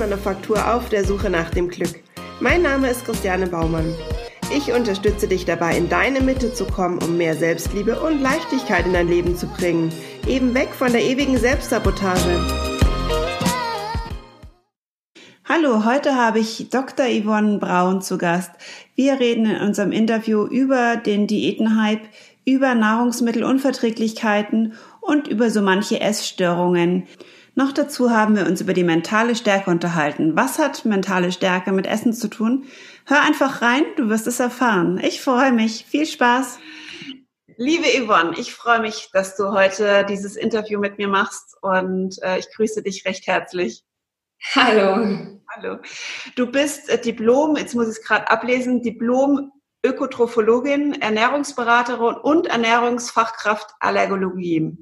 Erfolgsmanufaktur auf der Suche nach dem Glück. Mein Name ist Christiane Baumann. Ich unterstütze dich dabei, in deine Mitte zu kommen, um mehr Selbstliebe und Leichtigkeit in dein Leben zu bringen. Eben weg von der ewigen Selbstsabotage. Hallo, heute habe ich Dr. Yvonne Braun zu Gast. Wir reden in unserem Interview über den Diätenhype, über Nahrungsmittelunverträglichkeiten und über so manche Essstörungen. Noch dazu haben wir uns über die mentale Stärke unterhalten. Was hat mentale Stärke mit Essen zu tun? Hör einfach rein, du wirst es erfahren. Ich freue mich. Viel Spaß. Liebe Yvonne, ich freue mich, dass du heute dieses Interview mit mir machst und äh, ich grüße dich recht herzlich. Hallo. Hallo. Du bist äh, Diplom, jetzt muss ich es gerade ablesen, Diplom Ökotrophologin, Ernährungsberaterin und Ernährungsfachkraft Allergologie.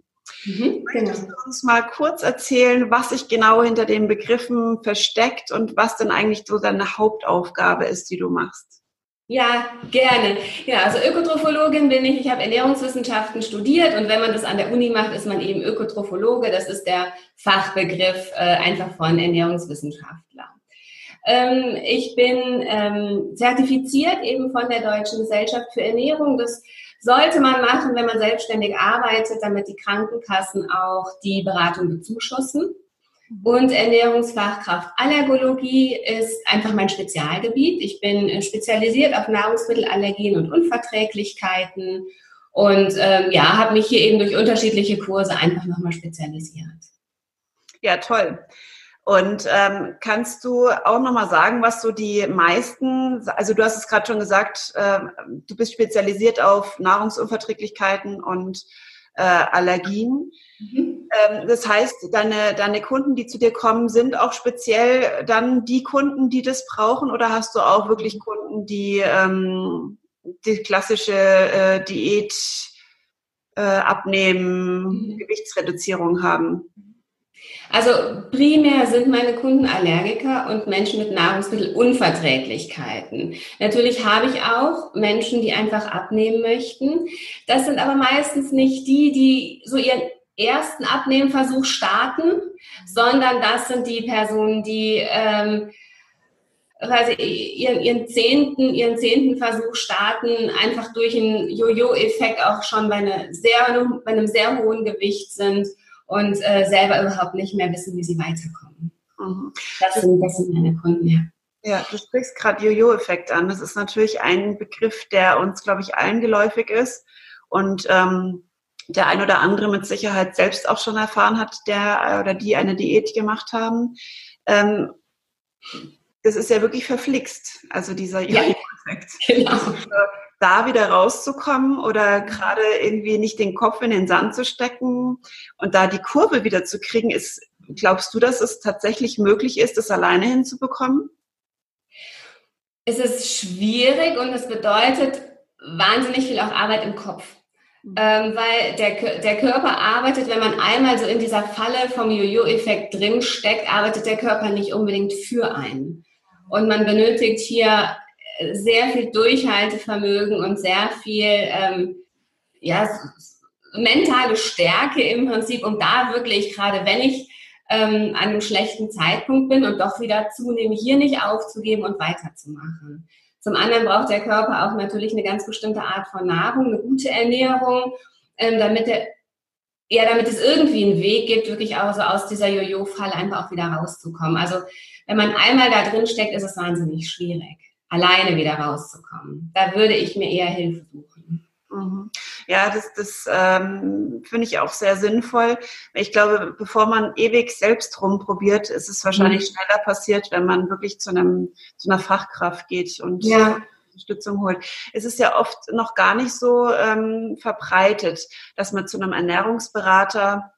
Mhm, Möchtest genau. du uns mal kurz erzählen, was sich genau hinter den Begriffen versteckt und was denn eigentlich so deine Hauptaufgabe ist, die du machst? Ja, gerne. Ja, also Ökotrophologin bin ich. Ich habe Ernährungswissenschaften studiert und wenn man das an der Uni macht, ist man eben Ökotrophologe. Das ist der Fachbegriff äh, einfach von Ernährungswissenschaftler. Ähm, ich bin ähm, zertifiziert eben von der Deutschen Gesellschaft für Ernährung. Das sollte man machen, wenn man selbstständig arbeitet, damit die Krankenkassen auch die Beratung bezuschussen. Und Ernährungsfachkraft Allergologie ist einfach mein Spezialgebiet. Ich bin spezialisiert auf Nahrungsmittelallergien und Unverträglichkeiten und ähm, ja, habe mich hier eben durch unterschiedliche Kurse einfach nochmal spezialisiert. Ja, toll. Und ähm, kannst du auch nochmal sagen, was so die meisten, also du hast es gerade schon gesagt, äh, du bist spezialisiert auf Nahrungsunverträglichkeiten und äh, Allergien. Mhm. Ähm, das heißt, deine, deine Kunden, die zu dir kommen, sind auch speziell dann die Kunden, die das brauchen oder hast du auch wirklich Kunden, die ähm, die klassische äh, Diät äh, abnehmen, mhm. Gewichtsreduzierung haben? Also primär sind meine Kunden Allergiker und Menschen mit Nahrungsmittelunverträglichkeiten. Natürlich habe ich auch Menschen, die einfach abnehmen möchten. Das sind aber meistens nicht die, die so ihren ersten Abnehmversuch starten, sondern das sind die Personen, die ähm, also ihren, ihren, zehnten, ihren zehnten Versuch starten, einfach durch einen Jojo-Effekt auch schon bei, eine sehr, bei einem sehr hohen Gewicht sind und äh, selber überhaupt nicht mehr wissen, wie sie weiterkommen. Mhm. Das, sind, das sind meine Kunden, ja. Ja, du sprichst gerade Jojo-Effekt an. Das ist natürlich ein Begriff, der uns, glaube ich, allen geläufig ist und ähm, der ein oder andere mit Sicherheit selbst auch schon erfahren hat, der oder die eine Diät gemacht haben. Ähm, das ist ja wirklich verflixt, also dieser Jojo-Effekt. Ja, genau. Da wieder rauszukommen oder gerade irgendwie nicht den Kopf in den Sand zu stecken und da die Kurve wieder zu kriegen, ist, glaubst du, dass es tatsächlich möglich ist, das alleine hinzubekommen? Es ist schwierig und es bedeutet wahnsinnig viel auch Arbeit im Kopf. Mhm. Ähm, weil der, der Körper arbeitet, wenn man einmal so in dieser Falle vom Jojo-Effekt drin steckt, arbeitet der Körper nicht unbedingt für einen. Und man benötigt hier sehr viel Durchhaltevermögen und sehr viel ähm, ja, mentale Stärke im Prinzip, um da wirklich, gerade wenn ich ähm, an einem schlechten Zeitpunkt bin und doch wieder zunehme, hier nicht aufzugeben und weiterzumachen. Zum anderen braucht der Körper auch natürlich eine ganz bestimmte Art von Nahrung, eine gute Ernährung, ähm, damit er ja, damit es irgendwie einen Weg gibt, wirklich auch so aus dieser Jojo-Falle einfach auch wieder rauszukommen. Also wenn man einmal da drin steckt, ist es wahnsinnig schwierig alleine wieder rauszukommen. Da würde ich mir eher Hilfe suchen. Mhm. Ja, das, das ähm, finde ich auch sehr sinnvoll. Ich glaube, bevor man ewig selbst rumprobiert, ist es wahrscheinlich mhm. schneller passiert, wenn man wirklich zu einem zu einer Fachkraft geht und ja. Unterstützung holt. Es ist ja oft noch gar nicht so ähm, verbreitet, dass man zu einem Ernährungsberater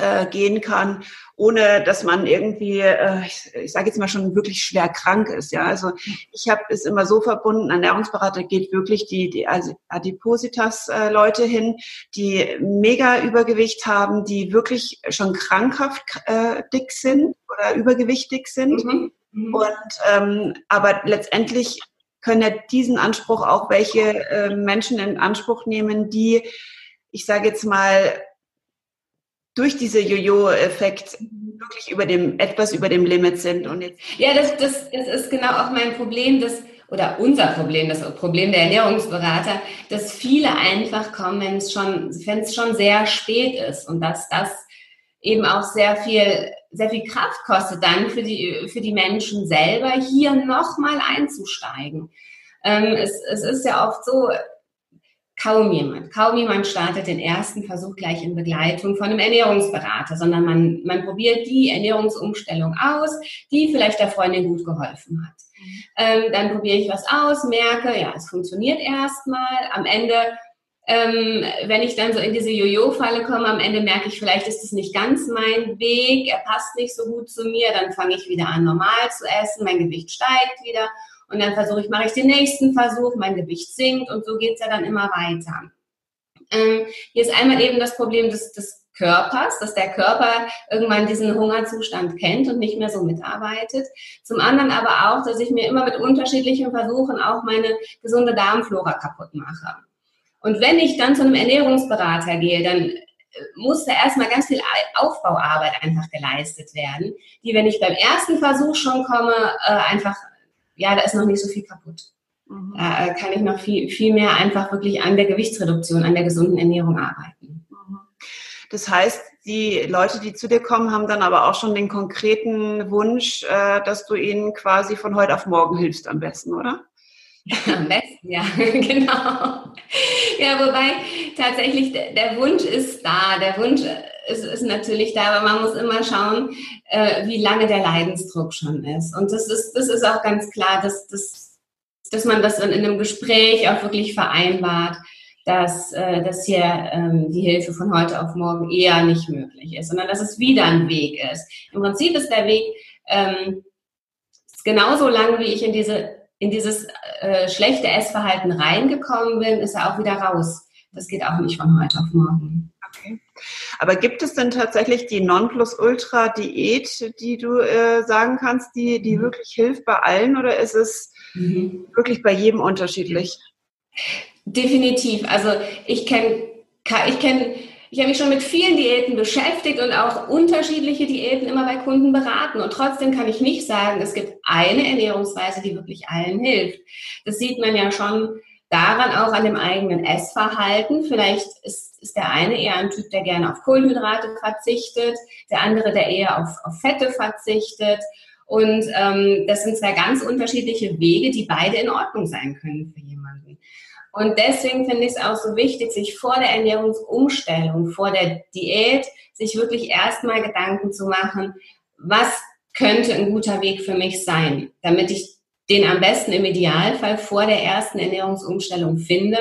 äh, gehen kann, ohne dass man irgendwie, äh, ich, ich sage jetzt mal schon wirklich schwer krank ist. Ja, also ich habe es immer so verbunden. Ernährungsberater geht wirklich die, die Adipositas-Leute äh, hin, die mega Übergewicht haben, die wirklich schon krankhaft äh, dick sind oder übergewichtig sind. Mhm. Mhm. Und ähm, aber letztendlich können ja diesen Anspruch auch welche äh, Menschen in Anspruch nehmen, die ich sage jetzt mal durch diese Jojo-Effekt wirklich über dem, etwas über dem Limit sind. Und jetzt ja, das, das, das ist genau auch mein Problem, dass, oder unser Problem, das Problem der Ernährungsberater, dass viele einfach kommen, wenn es schon, wenn es schon sehr spät ist und dass das eben auch sehr viel, sehr viel Kraft kostet dann für die, für die Menschen selber, hier nochmal einzusteigen. Ähm, es, es ist ja oft so, kaum jemand, kaum jemand startet den ersten Versuch gleich in Begleitung von einem Ernährungsberater, sondern man, man probiert die Ernährungsumstellung aus, die vielleicht der Freundin gut geholfen hat. Ähm, dann probiere ich was aus, merke, ja, es funktioniert erstmal. Am Ende, ähm, wenn ich dann so in diese Jojo-Falle komme, am Ende merke ich, vielleicht ist es nicht ganz mein Weg, er passt nicht so gut zu mir, dann fange ich wieder an, normal zu essen, mein Gewicht steigt wieder und dann versuche ich, mache ich den nächsten Versuch, mein Gewicht sinkt und so geht es ja dann immer weiter. Ähm, hier ist einmal eben das Problem des, des Körpers, dass der Körper irgendwann diesen Hungerzustand kennt und nicht mehr so mitarbeitet. Zum anderen aber auch, dass ich mir immer mit unterschiedlichen Versuchen auch meine gesunde Darmflora kaputt mache. Und wenn ich dann zu einem Ernährungsberater gehe, dann äh, muss da erstmal ganz viel Aufbauarbeit einfach geleistet werden, die, wenn ich beim ersten Versuch schon komme, äh, einfach ja, da ist noch nicht so viel kaputt. Mhm. Da äh, kann ich noch viel, viel mehr einfach wirklich an der Gewichtsreduktion, an der gesunden Ernährung arbeiten. Mhm. Das heißt, die Leute, die zu dir kommen, haben dann aber auch schon den konkreten Wunsch, äh, dass du ihnen quasi von heute auf morgen hilfst am besten, oder? Am besten, ja, genau. Ja, wobei tatsächlich der Wunsch ist da. Der Wunsch ist, ist natürlich da, aber man muss immer schauen, äh, wie lange der Leidensdruck schon ist. Und das ist, das ist auch ganz klar, dass, dass, dass man das dann in einem Gespräch auch wirklich vereinbart, dass, äh, dass hier ähm, die Hilfe von heute auf morgen eher nicht möglich ist, sondern dass es wieder ein Weg ist. Im Prinzip ist der Weg ähm, genauso lang, wie ich in diese in dieses äh, schlechte Essverhalten reingekommen bin, ist er auch wieder raus. Das geht auch nicht von heute auf morgen. Okay. Aber gibt es denn tatsächlich die Nonplusultra-Diät, die du äh, sagen kannst, die, die mhm. wirklich hilft bei allen oder ist es mhm. wirklich bei jedem unterschiedlich? Definitiv. Also ich kenne ich kenn ich habe mich schon mit vielen Diäten beschäftigt und auch unterschiedliche Diäten immer bei Kunden beraten. Und trotzdem kann ich nicht sagen, es gibt eine Ernährungsweise, die wirklich allen hilft. Das sieht man ja schon daran auch an dem eigenen Essverhalten. Vielleicht ist, ist der eine eher ein Typ, der gerne auf Kohlenhydrate verzichtet, der andere, der eher auf, auf Fette verzichtet. Und ähm, das sind zwei ganz unterschiedliche Wege, die beide in Ordnung sein können für jemanden. Und deswegen finde ich es auch so wichtig, sich vor der Ernährungsumstellung, vor der Diät, sich wirklich erstmal Gedanken zu machen, was könnte ein guter Weg für mich sein, damit ich den am besten im Idealfall vor der ersten Ernährungsumstellung finde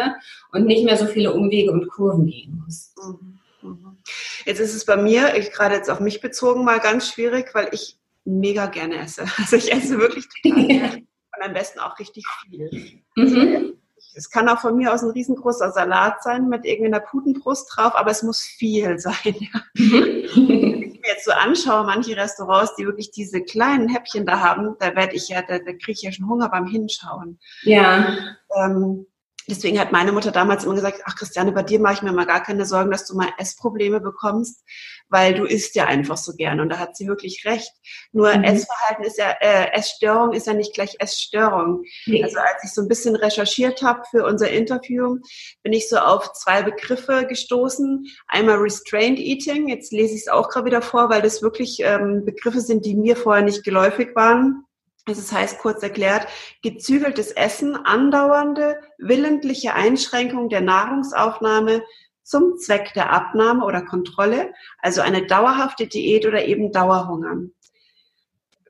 und nicht mehr so viele Umwege und Kurven gehen muss. Mhm, mhm. Jetzt ist es bei mir, ich gerade jetzt auf mich bezogen, mal ganz schwierig, weil ich mega gerne esse. Also ich esse wirklich total gerne und am besten auch richtig viel. Mhm es kann auch von mir aus ein riesengroßer Salat sein mit irgendeiner Putenbrust drauf, aber es muss viel sein. Mhm. Wenn ich mir jetzt so anschaue, manche Restaurants, die wirklich diese kleinen Häppchen da haben, da werde ich ja, da, da kriege ich ja schon Hunger beim Hinschauen. Ja. Ähm, Deswegen hat meine Mutter damals immer gesagt, ach Christiane, bei dir mache ich mir mal gar keine Sorgen, dass du mal Essprobleme bekommst, weil du isst ja einfach so gerne. Und da hat sie wirklich recht. Nur mhm. Essverhalten ist ja, äh, Essstörung ist ja nicht gleich Essstörung. Nee. Also als ich so ein bisschen recherchiert habe für unser Interview, bin ich so auf zwei Begriffe gestoßen. Einmal Restrained Eating, jetzt lese ich es auch gerade wieder vor, weil das wirklich ähm, Begriffe sind, die mir vorher nicht geläufig waren. Das heißt kurz erklärt, gezügeltes Essen, andauernde, willentliche Einschränkung der Nahrungsaufnahme zum Zweck der Abnahme oder Kontrolle, also eine dauerhafte Diät oder eben Dauerhunger.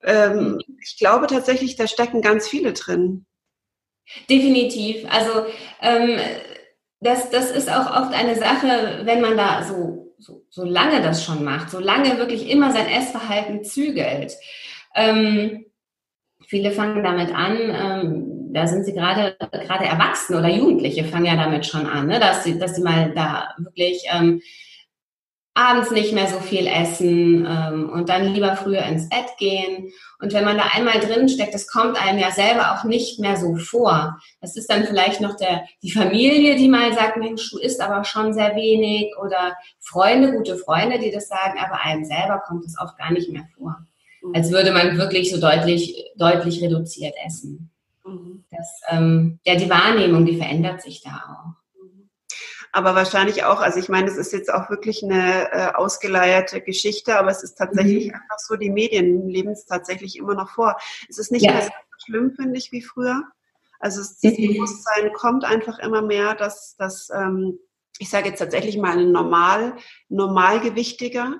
Ähm, ich glaube tatsächlich, da stecken ganz viele drin. Definitiv. Also ähm, das, das ist auch oft eine Sache, wenn man da so, so, so lange das schon macht, so lange wirklich immer sein Essverhalten zügelt. Ähm, Viele fangen damit an, ähm, da sind sie gerade gerade Erwachsene oder Jugendliche fangen ja damit schon an, ne, dass sie dass sie mal da wirklich ähm, abends nicht mehr so viel essen ähm, und dann lieber früher ins Bett gehen. Und wenn man da einmal drin steckt, das kommt einem ja selber auch nicht mehr so vor. Das ist dann vielleicht noch der, die Familie, die mal sagt, Mensch, du isst aber schon sehr wenig oder Freunde, gute Freunde, die das sagen, aber einem selber kommt es oft gar nicht mehr vor. Mhm. Als würde man wirklich so deutlich, deutlich reduziert essen. Mhm. Das, ähm, ja, die Wahrnehmung, die verändert sich da auch aber wahrscheinlich auch, also ich meine, es ist jetzt auch wirklich eine äh, ausgeleierte Geschichte, aber es ist tatsächlich mhm. einfach so, die Medien leben es tatsächlich immer noch vor. Es ist nicht ja. mehr so schlimm, finde ich, wie früher. Also das mhm. Bewusstsein kommt einfach immer mehr, dass, dass ähm, ich sage jetzt tatsächlich mal ein normal, normalgewichtiger.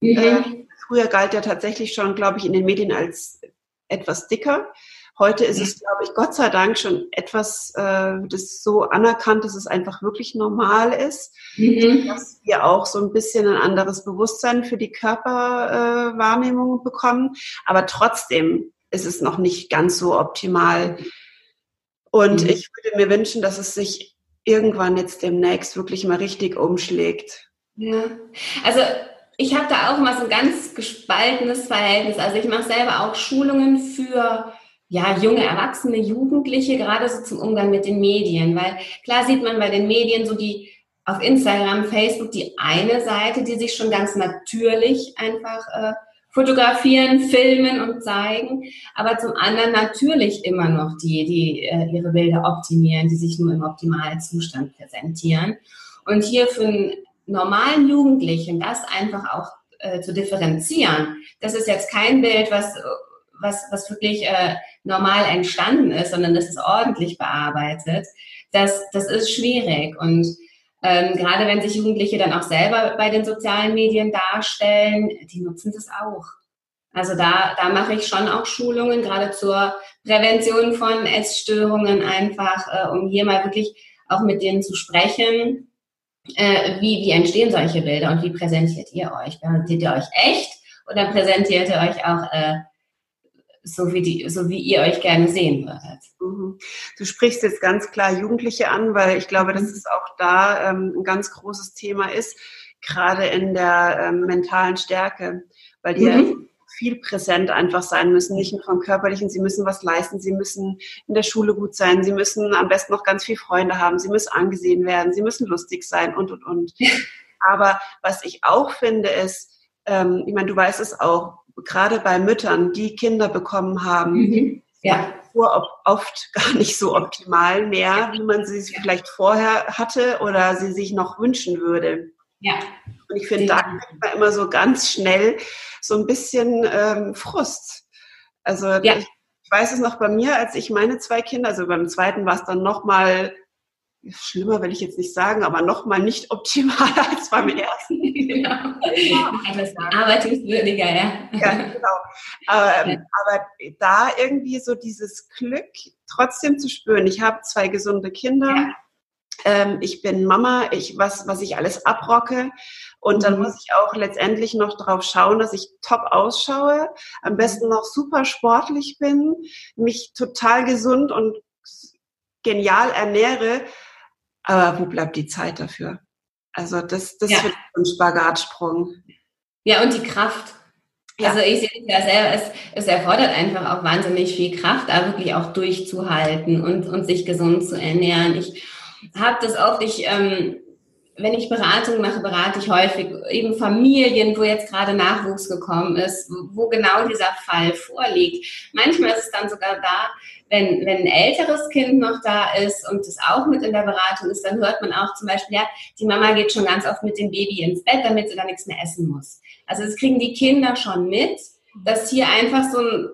Mhm. Äh, früher galt er tatsächlich schon, glaube ich, in den Medien als etwas dicker. Heute ist es, glaube ich, Gott sei Dank schon etwas, äh, das so anerkannt, dass es einfach wirklich normal ist, mhm. dass wir auch so ein bisschen ein anderes Bewusstsein für die Körperwahrnehmung äh, bekommen. Aber trotzdem ist es noch nicht ganz so optimal. Und mhm. ich würde mir wünschen, dass es sich irgendwann jetzt demnächst wirklich mal richtig umschlägt. Ja, also ich habe da auch mal so ein ganz gespaltenes Verhältnis. Also ich mache selber auch Schulungen für ja, junge Erwachsene, Jugendliche, gerade so zum Umgang mit den Medien. Weil klar sieht man bei den Medien so die auf Instagram, Facebook die eine Seite, die sich schon ganz natürlich einfach äh, fotografieren, filmen und zeigen, aber zum anderen natürlich immer noch die, die äh, ihre Bilder optimieren, die sich nur im optimalen Zustand präsentieren. Und hier für einen normalen Jugendlichen das einfach auch äh, zu differenzieren. Das ist jetzt kein Bild, was was, was wirklich äh, normal entstanden ist, sondern das ist ordentlich bearbeitet, das, das ist schwierig. Und ähm, gerade wenn sich Jugendliche dann auch selber bei den sozialen Medien darstellen, die nutzen das auch. Also da, da mache ich schon auch Schulungen, gerade zur Prävention von Essstörungen einfach, äh, um hier mal wirklich auch mit denen zu sprechen. Äh, wie, wie entstehen solche Bilder und wie präsentiert ihr euch? Präsentiert ihr euch echt oder präsentiert ihr euch auch äh, so wie, die, so wie ihr euch gerne sehen würdet. Mhm. Du sprichst jetzt ganz klar Jugendliche an, weil ich glaube, dass mhm. es auch da ähm, ein ganz großes Thema ist, gerade in der ähm, mentalen Stärke, weil die mhm. Viel präsent einfach sein müssen, nicht nur vom körperlichen, sie müssen was leisten, sie müssen in der Schule gut sein, sie müssen am besten noch ganz viele Freunde haben, sie müssen angesehen werden, sie müssen lustig sein und, und, und. Aber was ich auch finde, ist, ähm, ich meine, du weißt es auch, gerade bei Müttern, die Kinder bekommen haben, mhm. ja. oft gar nicht so optimal mehr, wie man sie vielleicht vorher hatte oder sie sich noch wünschen würde. Ja. Und ich finde, da kriegt man immer so ganz schnell so ein bisschen ähm, Frust. Also ja. ich, ich weiß es noch bei mir, als ich meine zwei Kinder, also beim zweiten war es dann noch mal schlimmer will ich jetzt nicht sagen, aber nochmal nicht optimaler als beim ersten. Genau. Arbeitungswürdiger, ja. Ja, genau. Aber, ähm, aber da irgendwie so dieses Glück trotzdem zu spüren. Ich habe zwei gesunde Kinder. Ja. Ähm, ich bin Mama, ich, was, was ich alles abrocke. Und dann mhm. muss ich auch letztendlich noch darauf schauen, dass ich top ausschaue, am besten noch super sportlich bin, mich total gesund und genial ernähre aber wo bleibt die Zeit dafür? Also das, das ja. wird ein Spagatsprung. Ja, und die Kraft. Ja. Also ich sehe es ja selber, es, es erfordert einfach auch wahnsinnig viel Kraft, da wirklich auch durchzuhalten und, und sich gesund zu ernähren. Ich habe das oft, ich, ähm, wenn ich Beratung mache, berate ich häufig eben Familien, wo jetzt gerade Nachwuchs gekommen ist, wo genau dieser Fall vorliegt. Manchmal ist es dann sogar da, wenn, wenn ein älteres Kind noch da ist und das auch mit in der Beratung ist, dann hört man auch zum Beispiel, ja, die Mama geht schon ganz oft mit dem Baby ins Bett, damit sie da nichts mehr essen muss. Also das kriegen die Kinder schon mit, dass hier einfach so ein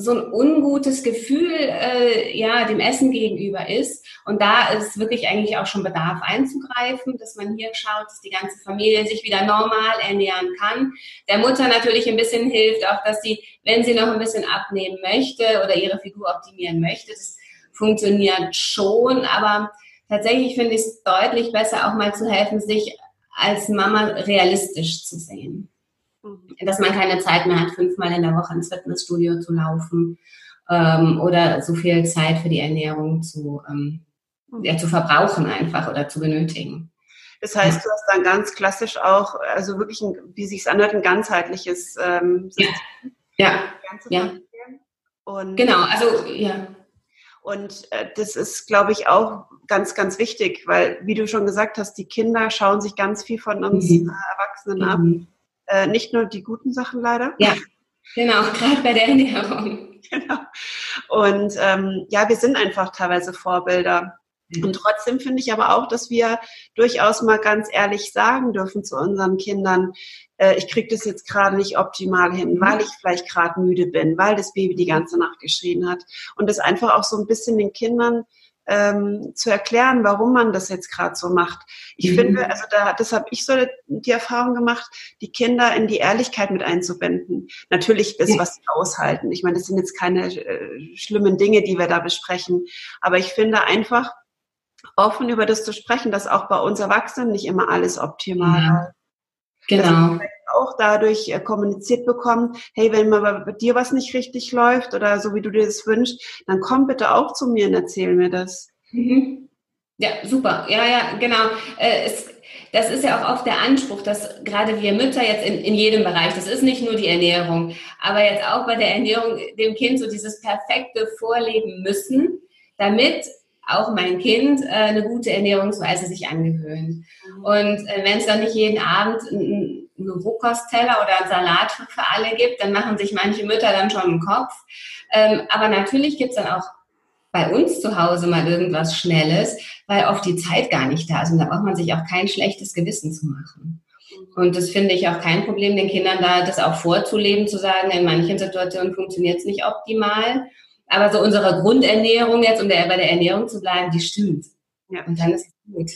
so ein ungutes Gefühl äh, ja dem Essen gegenüber ist und da ist wirklich eigentlich auch schon Bedarf einzugreifen, dass man hier schaut, dass die ganze Familie sich wieder normal ernähren kann. Der Mutter natürlich ein bisschen hilft auch, dass sie, wenn sie noch ein bisschen abnehmen möchte oder ihre Figur optimieren möchte, das funktioniert schon, aber tatsächlich finde ich es deutlich besser auch mal zu helfen, sich als Mama realistisch zu sehen. Mhm. Dass man keine Zeit mehr hat, fünfmal in der Woche ins Fitnessstudio zu laufen ähm, oder so viel Zeit für die Ernährung zu, ähm, ja, zu verbrauchen einfach oder zu benötigen. Das heißt, du hast dann ganz klassisch auch, also wirklich, ein, wie sich es anhört, ein ganzheitliches ähm, System. Ja, ja. ja. Genau, also ja. Und äh, das ist, glaube ich, auch ganz, ganz wichtig, weil, wie du schon gesagt hast, die Kinder schauen sich ganz viel von uns mhm. äh, Erwachsenen mhm. ab. Äh, nicht nur die guten Sachen leider. Ja, genau, gerade bei der Ernährung. genau. Und ähm, ja, wir sind einfach teilweise Vorbilder. Und trotzdem finde ich aber auch, dass wir durchaus mal ganz ehrlich sagen dürfen zu unseren Kindern, äh, ich kriege das jetzt gerade nicht optimal hin, mhm. weil ich vielleicht gerade müde bin, weil das Baby die ganze Nacht geschrien hat. Und das einfach auch so ein bisschen den Kindern ähm, zu erklären, warum man das jetzt gerade so macht. Ich mhm. finde, also da, das habe ich so die Erfahrung gemacht, die Kinder in die Ehrlichkeit mit einzubinden. Natürlich das, was sie aushalten. Ich meine, das sind jetzt keine äh, schlimmen Dinge, die wir da besprechen. Aber ich finde einfach, offen über das zu sprechen, dass auch bei uns Erwachsenen nicht immer alles optimal ja. Genau. Auch dadurch äh, kommuniziert bekommen, hey, wenn mal bei dir was nicht richtig läuft oder so wie du dir das wünschst, dann komm bitte auch zu mir und erzähl mir das. Mhm. Ja, super. Ja, ja, genau. Äh, es, das ist ja auch oft der Anspruch, dass gerade wir Mütter jetzt in, in jedem Bereich, das ist nicht nur die Ernährung, aber jetzt auch bei der Ernährung dem Kind so dieses perfekte Vorleben müssen, damit auch mein Kind äh, eine gute Ernährungsweise sich angewöhnt. Mhm. Und äh, wenn es dann nicht jeden Abend einen Rohkostteller oder einen Salat für, für alle gibt, dann machen sich manche Mütter dann schon einen Kopf. Ähm, aber natürlich gibt es dann auch bei uns zu Hause mal irgendwas Schnelles, weil oft die Zeit gar nicht da ist. Und da braucht man sich auch kein schlechtes Gewissen zu machen. Und das finde ich auch kein Problem, den Kindern da das auch vorzuleben, zu sagen, in manchen Situationen funktioniert es nicht optimal. Aber so unsere Grundernährung jetzt, um der, bei der Ernährung zu bleiben, die stimmt. Ja. Und dann ist es gut.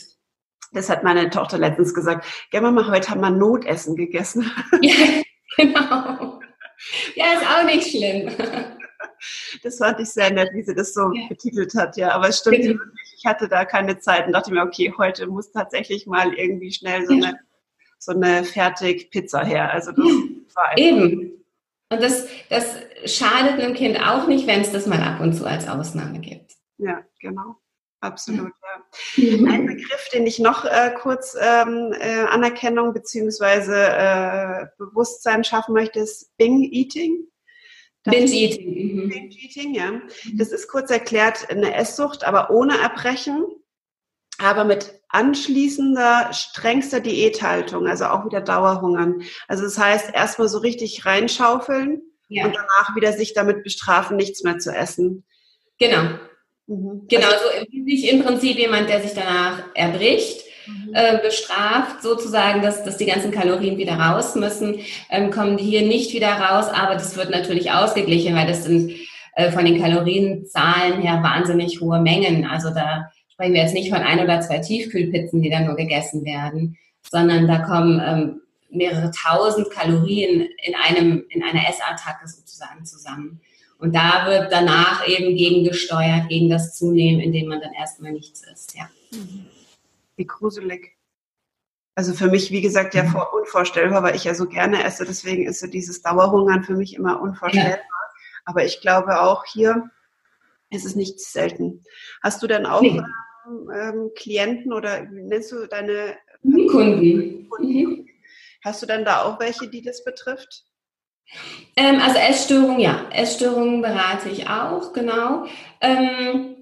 Das hat meine Tochter letztens gesagt. Gell, Mama, heute haben wir Notessen gegessen. Ja, genau. Ja, ist auch nicht schlimm. Das fand ich sehr nett, wie sie das so ja. betitelt hat, ja. Aber es stimmt wirklich, ich hatte da keine Zeit und dachte mir, okay, heute muss tatsächlich mal irgendwie schnell so eine, so eine Fertig-Pizza her. Also das war einfach Eben. Und das, das schadet einem Kind auch nicht, wenn es das mal ab und zu als Ausnahme gibt. Ja, genau. Absolut, ja. Mhm. Ein Begriff, den ich noch äh, kurz ähm, äh, Anerkennung bzw. Äh, Bewusstsein schaffen möchte, ist Bing Eating. Binge Eating. Mhm. Binge Eating, ja. Das ist kurz erklärt eine Esssucht, aber ohne Erbrechen aber mit anschließender strengster Diäthaltung, also auch wieder Dauerhungern. Also das heißt, erstmal so richtig reinschaufeln ja. und danach wieder sich damit bestrafen, nichts mehr zu essen. Genau. Mhm. Genau, also, so wie sich im Prinzip jemand, der sich danach erbricht, mhm. äh, bestraft, sozusagen, dass, dass die ganzen Kalorien wieder raus müssen, ähm, kommen die hier nicht wieder raus, aber das wird natürlich ausgeglichen, weil das sind äh, von den Kalorienzahlen her wahnsinnig hohe Mengen. Also da sprechen wir jetzt nicht von ein oder zwei Tiefkühlpizzen, die dann nur gegessen werden, sondern da kommen ähm, mehrere tausend Kalorien in einem, in einer Essattacke sozusagen zusammen. Und da wird danach eben gegengesteuert, gegen das Zunehmen, indem man dann erstmal nichts isst, ja. Wie gruselig. Also für mich, wie gesagt, ja mhm. unvorstellbar, weil ich ja so gerne esse. Deswegen ist so dieses Dauerhungern für mich immer unvorstellbar. Ja. Aber ich glaube auch hier ist es nicht selten. Hast du dann auch nee ähm, Klienten oder nennst du deine Kunden? Kunden? Mhm. Hast du dann da auch welche, die das betrifft? Ähm, also Essstörungen, ja. Essstörungen berate ich auch, genau. Ähm,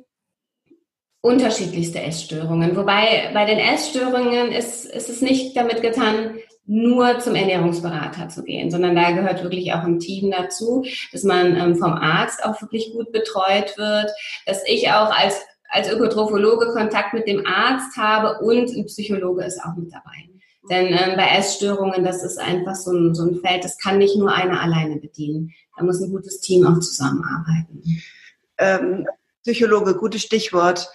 unterschiedlichste Essstörungen. Wobei bei den Essstörungen ist, ist es nicht damit getan, nur zum Ernährungsberater zu gehen, sondern da gehört wirklich auch ein Team dazu, dass man ähm, vom Arzt auch wirklich gut betreut wird, dass ich auch als als Ökotrophologe Kontakt mit dem Arzt habe und ein Psychologe ist auch mit dabei. Denn ähm, bei Essstörungen, das ist einfach so ein, so ein Feld, das kann nicht nur einer alleine bedienen. Da muss ein gutes Team auch zusammenarbeiten. Ähm, Psychologe, gutes Stichwort.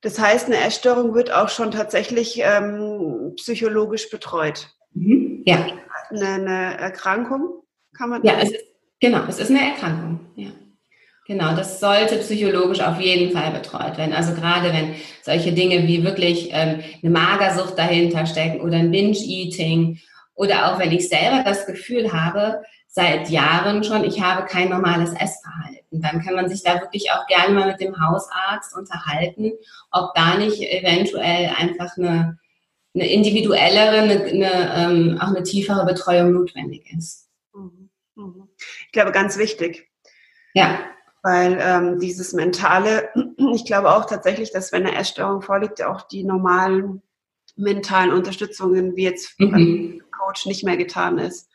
Das heißt, eine Essstörung wird auch schon tatsächlich ähm, psychologisch betreut. Mhm. Ja. Eine, eine, Erkrankung kann man. Ja, es ist, genau, es ist eine Erkrankung. Ja. Genau, das sollte psychologisch auf jeden Fall betreut werden. Also gerade wenn solche Dinge wie wirklich ähm, eine Magersucht dahinter stecken oder ein Binge-Eating oder auch wenn ich selber das Gefühl habe, seit Jahren schon, ich habe kein normales Essverhalten. Dann kann man sich da wirklich auch gerne mal mit dem Hausarzt unterhalten, ob da nicht eventuell einfach eine eine individuellere, eine, eine ähm, auch eine tiefere Betreuung notwendig ist. Mhm. Mhm. Ich glaube, ganz wichtig. Ja. Weil ähm, dieses Mentale, ich glaube auch tatsächlich, dass wenn eine Essstörung vorliegt, auch die normalen mentalen Unterstützungen, wie jetzt mhm. beim Coach, nicht mehr getan ist.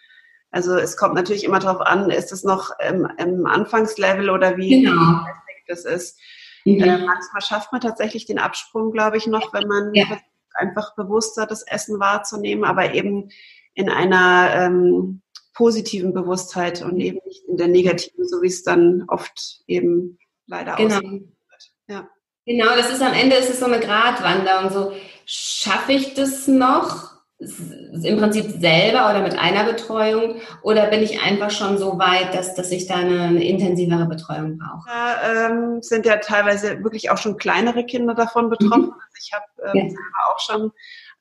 Also es kommt natürlich immer darauf an, ist es noch im, im Anfangslevel oder wie genau. das ist. Mhm. Äh, manchmal schafft man tatsächlich den Absprung, glaube ich, noch, wenn man ja. einfach bewusster das Essen wahrzunehmen, aber eben in einer ähm, positiven Bewusstheit und eben nicht in der negativen, so wie es dann oft eben leider genau. aussieht. Ja. Genau, das ist am Ende ist es so eine Gratwanderung. So schaffe ich das noch? im Prinzip selber oder mit einer Betreuung oder bin ich einfach schon so weit, dass, dass ich da eine, eine intensivere Betreuung brauche? Da ähm, sind ja teilweise wirklich auch schon kleinere Kinder davon betroffen. Mhm. Also ich habe ähm, ja. auch schon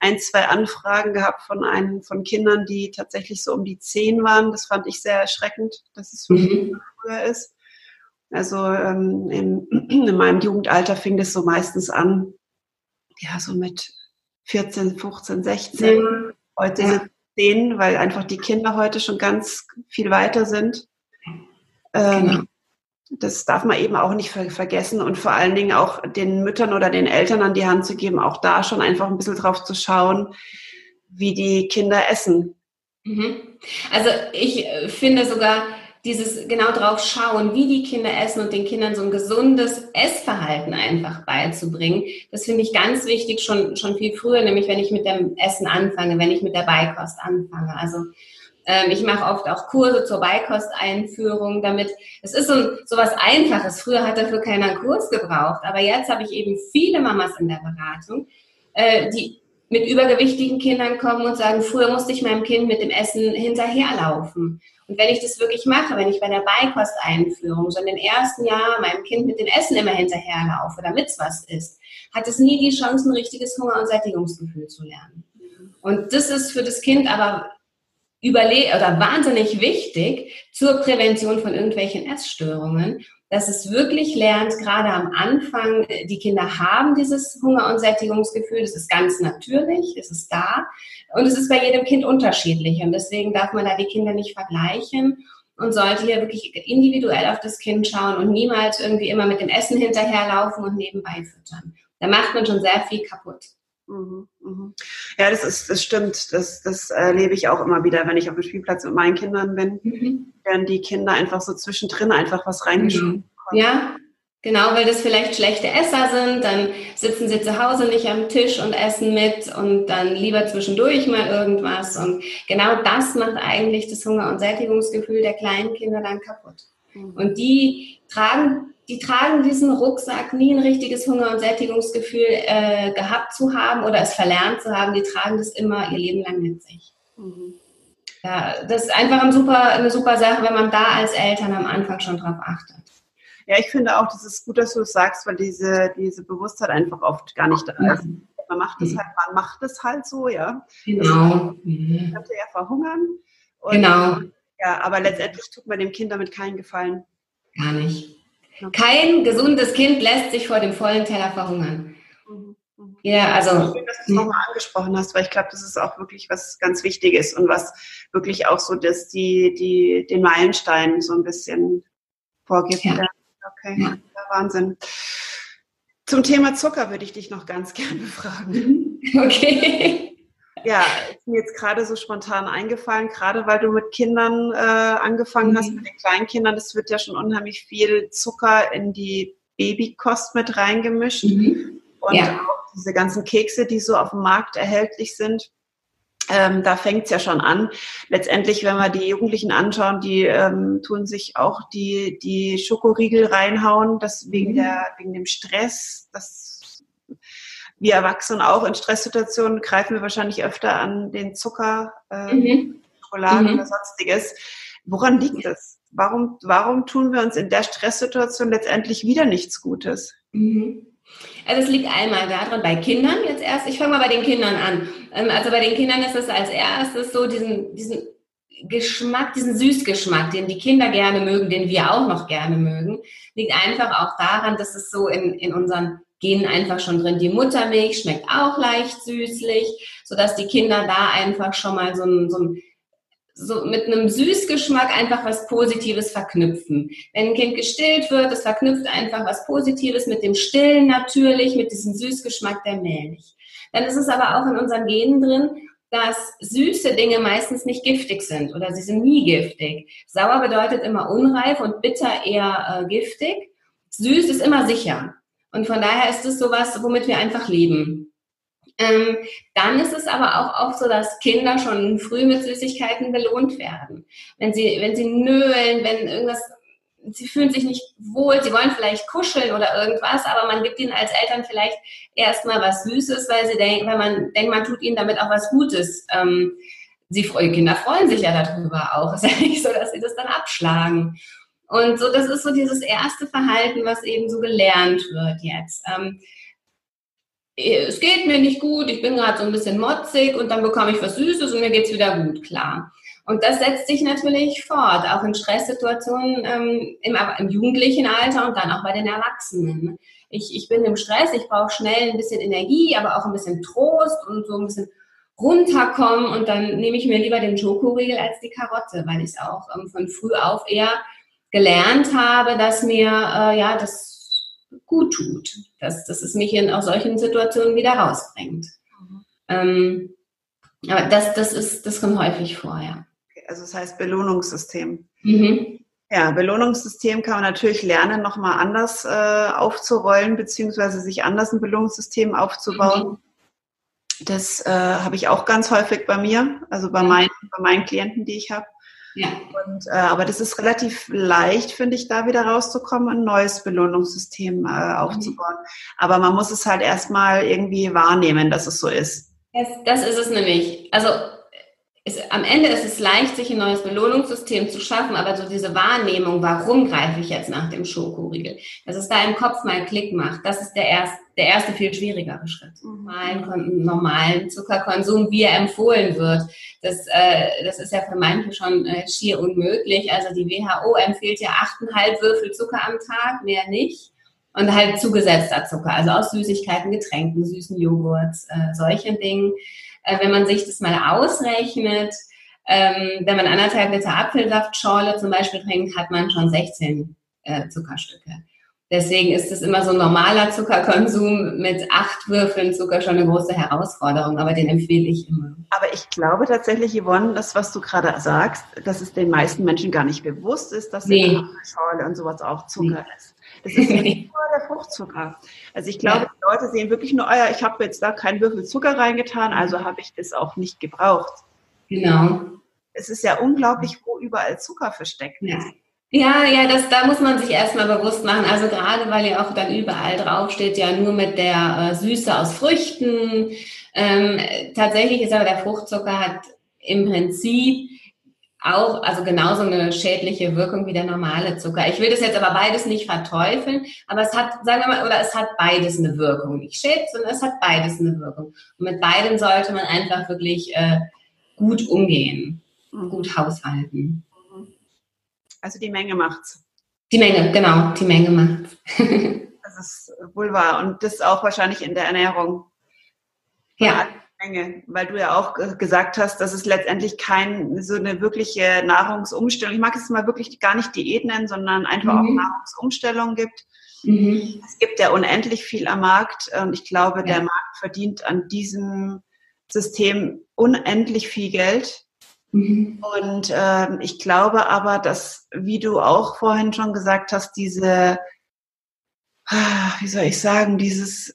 ein, zwei Anfragen gehabt von einem von Kindern, die tatsächlich so um die zehn waren. Das fand ich sehr erschreckend, dass es mhm. früher ist. Also ähm, in, in meinem Jugendalter fing das so meistens an, ja, so mit 14, 15, 16. Mhm. Heute ja. sind 10, weil einfach die Kinder heute schon ganz viel weiter sind. Ähm, genau. Das darf man eben auch nicht vergessen und vor allen Dingen auch den Müttern oder den Eltern an die Hand zu geben, auch da schon einfach ein bisschen drauf zu schauen, wie die Kinder essen. Mhm. Also ich äh, finde sogar, dieses genau drauf schauen, wie die Kinder essen und den Kindern so ein gesundes Essverhalten einfach beizubringen. Das finde ich ganz wichtig, schon, schon viel früher, nämlich wenn ich mit dem Essen anfange, wenn ich mit der Beikost anfange. Also ähm, ich mache oft auch Kurse zur Beikosteinführung, damit es ist so, so was Einfaches. Früher hat dafür keiner einen Kurs gebraucht, aber jetzt habe ich eben viele Mamas in der Beratung, äh, die mit übergewichtigen Kindern kommen und sagen, früher musste ich meinem Kind mit dem Essen hinterherlaufen. Und wenn ich das wirklich mache, wenn ich bei der Beikosteinführung so in den ersten Jahren meinem Kind mit dem Essen immer hinterherlaufe, damit es was ist, hat es nie die Chance, ein richtiges Hunger- und Sättigungsgefühl zu lernen. Und das ist für das Kind aber überle oder wahnsinnig wichtig zur Prävention von irgendwelchen Essstörungen, dass es wirklich lernt, gerade am Anfang, die Kinder haben dieses Hunger- und Sättigungsgefühl, das ist ganz natürlich, es ist da und es ist bei jedem Kind unterschiedlich und deswegen darf man da die Kinder nicht vergleichen und sollte hier wirklich individuell auf das Kind schauen und niemals irgendwie immer mit dem Essen hinterherlaufen und nebenbei füttern. Da macht man schon sehr viel kaputt. Mhm. Ja, das ist, das stimmt. Das, das erlebe ich auch immer wieder, wenn ich auf dem Spielplatz mit meinen Kindern bin, mhm. werden die Kinder einfach so zwischendrin einfach was reingeschoben. Mhm. Ja, genau, weil das vielleicht schlechte Esser sind, dann sitzen sie zu Hause nicht am Tisch und essen mit und dann lieber zwischendurch mal irgendwas. Und genau das macht eigentlich das Hunger- und Sättigungsgefühl der kleinen Kinder dann kaputt. Mhm. Und die tragen die tragen diesen Rucksack, nie ein richtiges Hunger- und Sättigungsgefühl äh, gehabt zu haben oder es verlernt zu haben, die tragen das immer ihr Leben lang mit sich. Mhm. Ja, das ist einfach ein super, eine super Sache, wenn man da als Eltern am Anfang schon drauf achtet. Ja, ich finde auch, das ist gut, dass du es sagst, weil diese, diese Bewusstheit einfach oft gar nicht da ist. Man macht es mhm. halt, man macht es halt so, ja. Genau. Man könnte ja verhungern. Und, genau. Ja, aber letztendlich tut man dem Kind damit keinen Gefallen. Gar nicht. Kein gesundes Kind lässt sich vor dem vollen Teller verhungern. Mhm. Ja, also. Schön, dass du es nochmal angesprochen hast, weil ich glaube, das ist auch wirklich was ganz Wichtiges und was wirklich auch so dass die, die, den Meilenstein so ein bisschen vorgibt. Ja. Okay, ja. Wahnsinn. Zum Thema Zucker würde ich dich noch ganz gerne fragen. Okay ja, ist mir jetzt gerade so spontan eingefallen, gerade weil du mit Kindern äh, angefangen mhm. hast, mit den kleinen Kindern. Es wird ja schon unheimlich viel Zucker in die Babykost mit reingemischt. Mhm. Und ja. auch diese ganzen Kekse, die so auf dem Markt erhältlich sind. Ähm, da fängt es ja schon an. Letztendlich, wenn wir die Jugendlichen anschauen, die ähm, tun sich auch die, die Schokoriegel reinhauen, das wegen, mhm. der, wegen dem Stress. Das wir Erwachsenen auch in Stresssituationen greifen wir wahrscheinlich öfter an den Zucker, äh, mhm. Schokolade mhm. oder sonstiges. Woran liegt das? Warum, warum tun wir uns in der Stresssituation letztendlich wieder nichts Gutes? Mhm. Also es liegt einmal daran, bei Kindern jetzt erst, ich fange mal bei den Kindern an. Ähm, also bei den Kindern ist es als erstes so diesen, diesen Geschmack, diesen Süßgeschmack, den die Kinder gerne mögen, den wir auch noch gerne mögen, liegt einfach auch daran, dass es so in, in unseren Genen einfach schon drin. Die Muttermilch schmeckt auch leicht süßlich, sodass die Kinder da einfach schon mal so ein, so ein so mit einem Süßgeschmack einfach was Positives verknüpfen. Wenn ein Kind gestillt wird, es verknüpft einfach was Positives mit dem Stillen natürlich, mit diesem Süßgeschmack der Milch. Dann ist es aber auch in unseren Genen drin, dass süße Dinge meistens nicht giftig sind oder sie sind nie giftig. Sauer bedeutet immer unreif und bitter eher äh, giftig. Süß ist immer sicher. Und von daher ist es sowas, womit wir einfach leben. Ähm, dann ist es aber auch oft so, dass Kinder schon früh mit Süßigkeiten belohnt werden. Wenn sie, wenn sie nölen, wenn irgendwas, sie fühlen sich nicht wohl, sie wollen vielleicht kuscheln oder irgendwas, aber man gibt ihnen als Eltern vielleicht erstmal was Süßes, weil sie denken, weil man denkt, man tut ihnen damit auch was Gutes. Ähm, sie, Kinder freuen sich ja darüber auch. Es ist ja nicht so, dass sie das dann abschlagen. Und so, das ist so dieses erste Verhalten, was eben so gelernt wird jetzt. Ähm, es geht mir nicht gut, ich bin gerade so ein bisschen motzig und dann bekomme ich was Süßes und mir geht's wieder gut, klar. Und das setzt sich natürlich fort, auch in Stresssituationen ähm, im, im jugendlichen Alter und dann auch bei den Erwachsenen. Ich, ich bin im Stress, ich brauche schnell ein bisschen Energie, aber auch ein bisschen Trost und so ein bisschen runterkommen und dann nehme ich mir lieber den Schokoriegel als die Karotte, weil ich es auch ähm, von früh auf eher gelernt habe, dass mir äh, ja das gut tut, dass, dass es mich in auch solchen Situationen wieder rausbringt. Mhm. Ähm, aber das, das, ist, das kommt häufig vor, ja. Also das heißt Belohnungssystem. Mhm. Ja, Belohnungssystem kann man natürlich lernen, nochmal anders äh, aufzurollen, beziehungsweise sich anders ein Belohnungssystem aufzubauen. Mhm. Das äh, habe ich auch ganz häufig bei mir, also bei, meinen, bei meinen Klienten, die ich habe. Ja. Und, äh, aber das ist relativ leicht, finde ich, da wieder rauszukommen, ein neues Belohnungssystem äh, aufzubauen. Mhm. Aber man muss es halt erstmal irgendwie wahrnehmen, dass es so ist. Das, das ist es nämlich. Also es, am Ende ist es leicht, sich ein neues Belohnungssystem zu schaffen, aber so diese Wahrnehmung, warum greife ich jetzt nach dem Schokoriegel, dass es da im Kopf mal Klick macht, das ist der erste, der erste viel schwierigere Schritt. Mhm. Normalen, normalen Zuckerkonsum, wie er empfohlen wird, das, äh, das ist ja für manche schon äh, schier unmöglich. Also die WHO empfiehlt ja 8,5 Würfel Zucker am Tag, mehr nicht. Und halt zugesetzter Zucker, also aus Süßigkeiten, Getränken, süßen Joghurts, äh, solchen Dingen äh, wenn man sich das mal ausrechnet, ähm, wenn man anderthalb Liter Apfelsaftschorle zum Beispiel trinkt, hat man schon 16 äh, Zuckerstücke. Deswegen ist es immer so ein normaler Zuckerkonsum mit acht Würfeln Zucker schon eine große Herausforderung, aber den empfehle ich immer. Aber ich glaube tatsächlich, Yvonne, das, was du gerade sagst, dass es den meisten Menschen gar nicht bewusst ist, dass nee. Schorle und sowas auch Zucker nee. ist. Das ist nicht nur der Fruchtzucker. Also ich glaube, ja. die Leute sehen wirklich nur, oh ja, ich habe jetzt da keinen Würfel Zucker reingetan, also habe ich das auch nicht gebraucht. Genau. Es ist ja unglaublich, wo überall Zucker versteckt ja. ist. Ja, ja, das, da muss man sich erstmal bewusst machen. Also gerade weil ja auch dann überall draufsteht, ja nur mit der äh, Süße aus Früchten. Ähm, tatsächlich ist aber der Fruchtzucker hat im Prinzip auch, also genauso eine schädliche Wirkung wie der normale Zucker. Ich will das jetzt aber beides nicht verteufeln, aber es hat, sagen wir mal, oder es hat beides eine Wirkung. Nicht schädlich, sondern es hat beides eine Wirkung. Und mit beiden sollte man einfach wirklich äh, gut umgehen, mhm. gut haushalten. Also die Menge macht's. Die Menge, genau, die Menge macht's. das ist wohl wahr. Und das auch wahrscheinlich in der Ernährung. Ja. Menge, weil du ja auch gesagt hast, dass es letztendlich kein so eine wirkliche Nahrungsumstellung, ich mag es mal wirklich gar nicht Diät nennen, sondern einfach mhm. auch Nahrungsumstellung gibt. Mhm. Es gibt ja unendlich viel am Markt und ich glaube, ja. der Markt verdient an diesem System unendlich viel Geld. Mhm. Und äh, ich glaube aber, dass, wie du auch vorhin schon gesagt hast, diese, wie soll ich sagen, dieses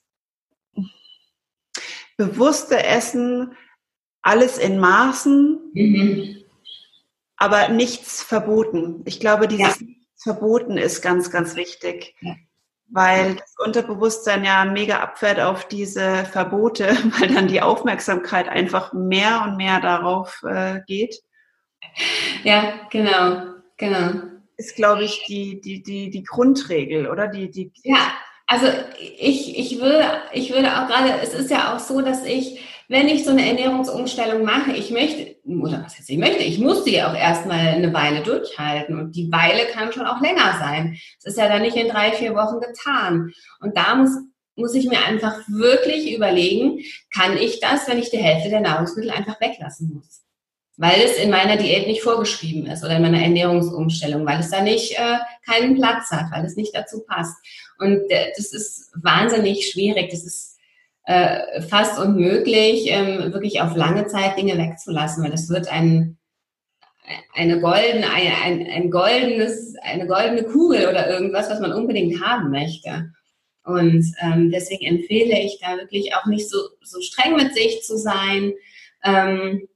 bewusste Essen, alles in Maßen, mhm. aber nichts verboten. Ich glaube, dieses ja. Verboten ist ganz, ganz wichtig. Ja. Weil das Unterbewusstsein ja mega abfährt auf diese Verbote, weil dann die Aufmerksamkeit einfach mehr und mehr darauf äh, geht. Ja, genau, genau. Ist, glaube ich, die, die, die, die Grundregel, oder? Die, die, ja, also ich, ich, würde, ich würde auch gerade, es ist ja auch so, dass ich, wenn ich so eine Ernährungsumstellung mache, ich möchte, oder was heißt ich möchte, ich muss die auch erstmal eine Weile durchhalten. Und die Weile kann schon auch länger sein. Es ist ja dann nicht in drei, vier Wochen getan. Und da muss muss ich mir einfach wirklich überlegen, kann ich das, wenn ich die Hälfte der Nahrungsmittel einfach weglassen muss? Weil es in meiner Diät nicht vorgeschrieben ist oder in meiner Ernährungsumstellung, weil es da nicht äh, keinen Platz hat, weil es nicht dazu passt. Und äh, das ist wahnsinnig schwierig. Das ist äh, fast unmöglich, ähm, wirklich auf lange Zeit Dinge wegzulassen, weil das wird ein eine goldene, ein, ein, ein goldenes, eine goldene Kugel oder irgendwas, was man unbedingt haben möchte. Und ähm, deswegen empfehle ich da wirklich auch nicht so, so streng mit sich zu sein, ähm,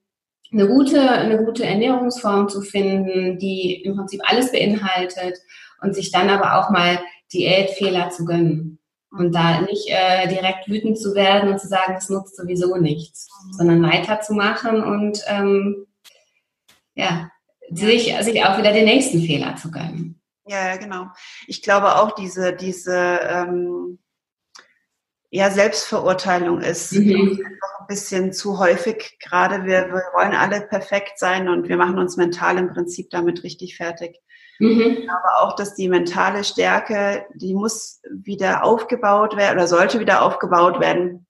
eine, gute, eine gute Ernährungsform zu finden, die im Prinzip alles beinhaltet und sich dann aber auch mal Diätfehler zu gönnen. Und da nicht äh, direkt wütend zu werden und zu sagen, das nutzt sowieso nichts, sondern weiterzumachen und ähm, ja, sich, sich auch wieder den nächsten Fehler zu gönnen. Ja, ja, genau. Ich glaube auch, diese, diese ähm, ja, Selbstverurteilung ist mhm. einfach ein bisschen zu häufig. Gerade wir, wir wollen alle perfekt sein und wir machen uns mental im Prinzip damit richtig fertig. Mhm. Aber auch, dass die mentale Stärke, die muss wieder aufgebaut werden oder sollte wieder aufgebaut werden,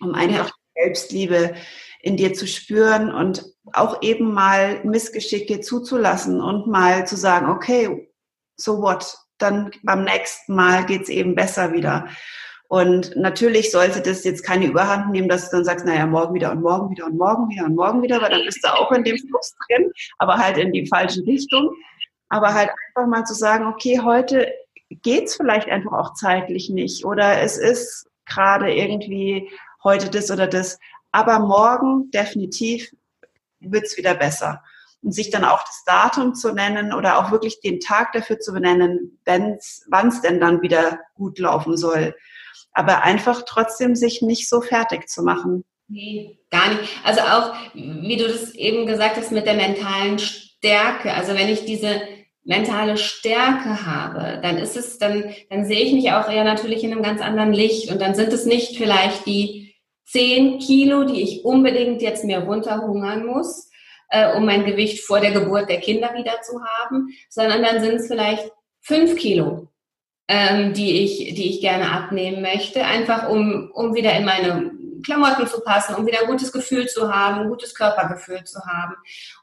um einfach ja. Selbstliebe in dir zu spüren und auch eben mal Missgeschicke zuzulassen und mal zu sagen, okay, so what? Dann beim nächsten Mal geht's eben besser wieder. Und natürlich sollte das jetzt keine Überhand nehmen, dass du dann sagst, naja, morgen wieder und morgen wieder und morgen wieder und morgen wieder, weil dann bist du auch in dem Fluss drin, aber halt in die falsche Richtung. Aber halt einfach mal zu sagen, okay, heute geht's vielleicht einfach auch zeitlich nicht oder es ist gerade irgendwie heute das oder das. Aber morgen definitiv wird es wieder besser. Und sich dann auch das Datum zu nennen oder auch wirklich den Tag dafür zu benennen, wann es denn dann wieder gut laufen soll. Aber einfach trotzdem sich nicht so fertig zu machen. Nee, gar nicht. Also auch, wie du das eben gesagt hast, mit der mentalen Stärke. Also wenn ich diese mentale Stärke habe, dann ist es, dann, dann sehe ich mich auch eher natürlich in einem ganz anderen Licht. Und dann sind es nicht vielleicht die 10 Kilo, die ich unbedingt jetzt mir runterhungern muss, äh, um mein Gewicht vor der Geburt der Kinder wieder zu haben, sondern dann sind es vielleicht 5 Kilo, ähm, die, ich, die ich gerne abnehmen möchte, einfach um, um wieder in meine Klamotten zu passen, um wieder ein gutes Gefühl zu haben, ein gutes Körpergefühl zu haben.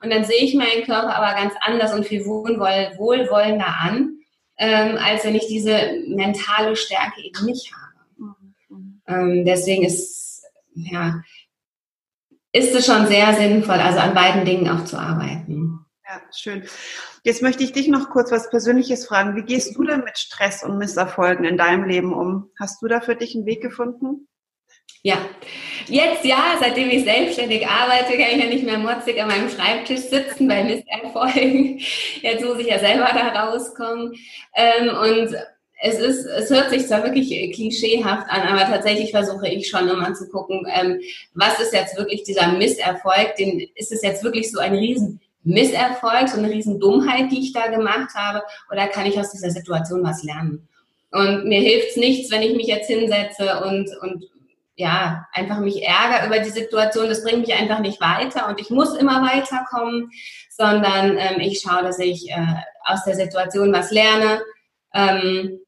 Und dann sehe ich meinen Körper aber ganz anders und viel wohlwoll wohlwollender an, ähm, als wenn ich diese mentale Stärke eben nicht habe. Ähm, deswegen ist ja, ist es schon sehr sinnvoll, also an beiden Dingen auch zu arbeiten. Ja, schön. Jetzt möchte ich dich noch kurz was Persönliches fragen. Wie gehst du denn mit Stress und Misserfolgen in deinem Leben um? Hast du da für dich einen Weg gefunden? Ja, jetzt ja, seitdem ich selbstständig arbeite, kann ich ja nicht mehr motzig an meinem Schreibtisch sitzen bei Misserfolgen. Jetzt muss ich ja selber da rauskommen. Ähm, und es ist, es hört sich zwar wirklich klischeehaft an, aber tatsächlich versuche ich schon immer zu gucken, ähm, was ist jetzt wirklich dieser Misserfolg? Den, ist es jetzt wirklich so ein riesen Misserfolg, so eine riesen Dummheit, die ich da gemacht habe, oder kann ich aus dieser Situation was lernen? Und mir hilft es nichts, wenn ich mich jetzt hinsetze und, und ja, einfach mich ärgere über die Situation. Das bringt mich einfach nicht weiter und ich muss immer weiterkommen, sondern ähm, ich schaue, dass ich äh, aus der Situation was lerne. Ähm,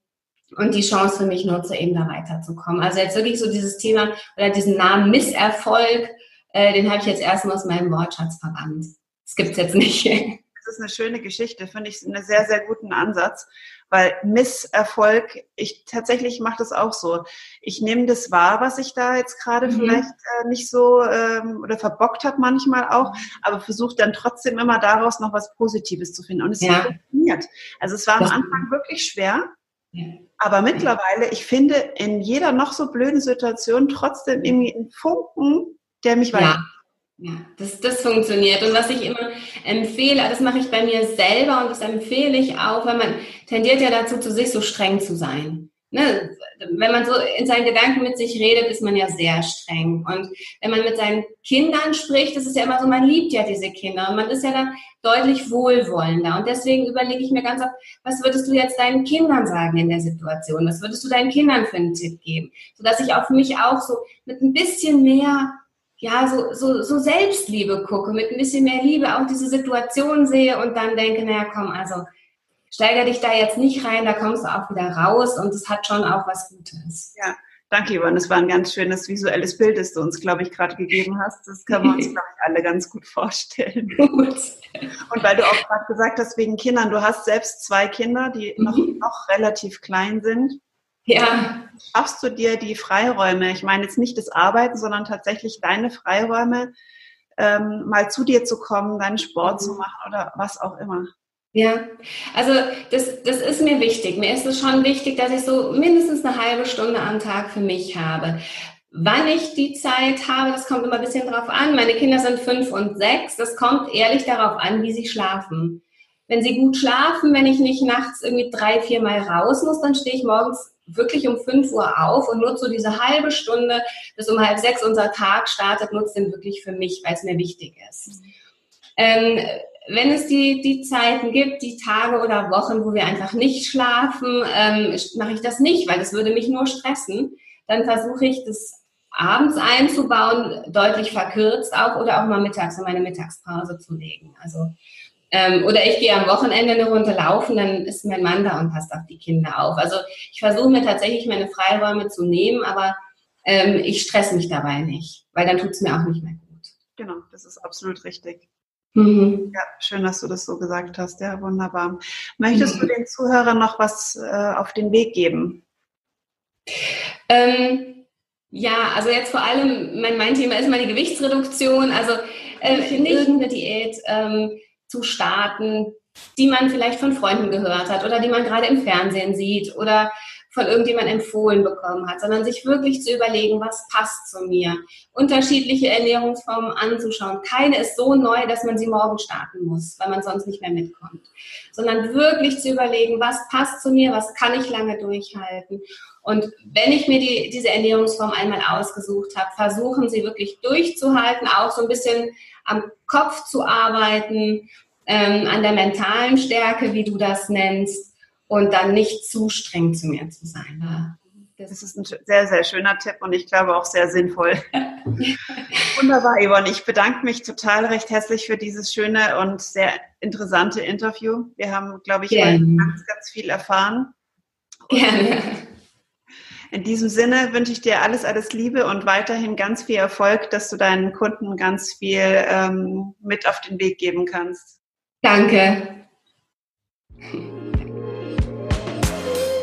und die Chance für mich nutze, eben da weiterzukommen. Also jetzt wirklich so dieses Thema oder diesen Namen Misserfolg, äh, den habe ich jetzt erstmal aus meinem Wortschatz verbannt. Das gibt es jetzt nicht. Das ist eine schöne Geschichte, finde ich einen sehr, sehr guten Ansatz, weil Misserfolg, ich tatsächlich mache das auch so. Ich nehme das wahr, was ich da jetzt gerade mhm. vielleicht äh, nicht so ähm, oder verbockt habe manchmal auch, aber versuche dann trotzdem immer daraus noch was Positives zu finden. Und es ja. funktioniert. Also es war am Anfang wirklich schwer. Ja. Aber mittlerweile, ich finde in jeder noch so blöden Situation trotzdem irgendwie einen Funken, der mich weiter. Ja. Ja, das, das funktioniert. Und was ich immer empfehle, das mache ich bei mir selber und das empfehle ich auch, weil man tendiert ja dazu, zu sich so streng zu sein ne, wenn man so in seinen Gedanken mit sich redet, ist man ja sehr streng. Und wenn man mit seinen Kindern spricht, das ist ja immer so, man liebt ja diese Kinder und man ist ja dann deutlich wohlwollender. Und deswegen überlege ich mir ganz oft, was würdest du jetzt deinen Kindern sagen in der Situation? Was würdest du deinen Kindern für einen Tipp geben? Sodass ich auf mich auch so mit ein bisschen mehr ja, so, so, so Selbstliebe gucke, mit ein bisschen mehr Liebe auch diese Situation sehe und dann denke, naja, komm, also steiger dich da jetzt nicht rein, da kommst du auch wieder raus und es hat schon auch was Gutes. Ja, Danke, Yvonne. Das war ein ganz schönes visuelles Bild, das du uns, glaube ich, gerade gegeben hast. Das können wir uns, glaube ich, alle ganz gut vorstellen. Gut. Und weil du auch gerade gesagt hast, wegen Kindern, du hast selbst zwei Kinder, die mhm. noch, noch relativ klein sind. Ja. Schaffst du dir die Freiräume? Ich meine jetzt nicht das Arbeiten, sondern tatsächlich deine Freiräume, ähm, mal zu dir zu kommen, deinen Sport mhm. zu machen oder was auch immer. Ja, also das, das ist mir wichtig. Mir ist es schon wichtig, dass ich so mindestens eine halbe Stunde am Tag für mich habe. Wann ich die Zeit habe, das kommt immer ein bisschen drauf an. Meine Kinder sind fünf und sechs. Das kommt ehrlich darauf an, wie sie schlafen. Wenn sie gut schlafen, wenn ich nicht nachts irgendwie drei, vier Mal raus muss, dann stehe ich morgens wirklich um fünf Uhr auf und nutze so diese halbe Stunde, bis um halb sechs unser Tag startet, nutze den wirklich für mich, weil es mir wichtig ist. Ähm, wenn es die, die Zeiten gibt, die Tage oder Wochen, wo wir einfach nicht schlafen, ähm, mache ich das nicht, weil das würde mich nur stressen. Dann versuche ich das abends einzubauen, deutlich verkürzt auch oder auch mal mittags in meine Mittagspause zu legen. Also ähm, oder ich gehe am Wochenende eine Runde laufen, dann ist mein Mann da und passt auf die Kinder auf. Also ich versuche mir tatsächlich meine Freiräume zu nehmen, aber ähm, ich stresse mich dabei nicht, weil dann tut es mir auch nicht mehr gut. Genau, das ist absolut richtig. Mhm. Ja, schön, dass du das so gesagt hast. Ja, wunderbar. Möchtest mhm. du den Zuhörern noch was äh, auf den Weg geben? Ähm, ja, also jetzt vor allem, mein, mein Thema ist mal die Gewichtsreduktion. Also äh, nicht irgendeine Diät ähm, zu starten, die man vielleicht von Freunden gehört hat oder die man gerade im Fernsehen sieht oder von irgendjemand empfohlen bekommen hat, sondern sich wirklich zu überlegen, was passt zu mir. Unterschiedliche Ernährungsformen anzuschauen. Keine ist so neu, dass man sie morgen starten muss, weil man sonst nicht mehr mitkommt. Sondern wirklich zu überlegen, was passt zu mir, was kann ich lange durchhalten. Und wenn ich mir die, diese Ernährungsform einmal ausgesucht habe, versuchen sie wirklich durchzuhalten, auch so ein bisschen am Kopf zu arbeiten, ähm, an der mentalen Stärke, wie du das nennst und dann nicht zu streng zu mir zu sein. Das ist ein sehr, sehr schöner Tipp und ich glaube auch sehr sinnvoll. Wunderbar, Yvonne. Ich bedanke mich total recht herzlich für dieses schöne und sehr interessante Interview. Wir haben, glaube ich, ganz, ganz viel erfahren. Gerne. In diesem Sinne wünsche ich dir alles, alles Liebe und weiterhin ganz viel Erfolg, dass du deinen Kunden ganz viel ähm, mit auf den Weg geben kannst. Danke.